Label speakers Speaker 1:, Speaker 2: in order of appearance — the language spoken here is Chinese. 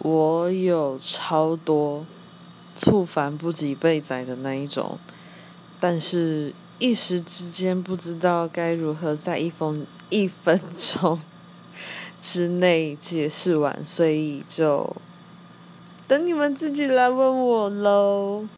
Speaker 1: 我有超多猝烦不及被宰的那一种但是一时之间不知道该如何在一分一分钟之内解释完所以就等你们自己来问我喽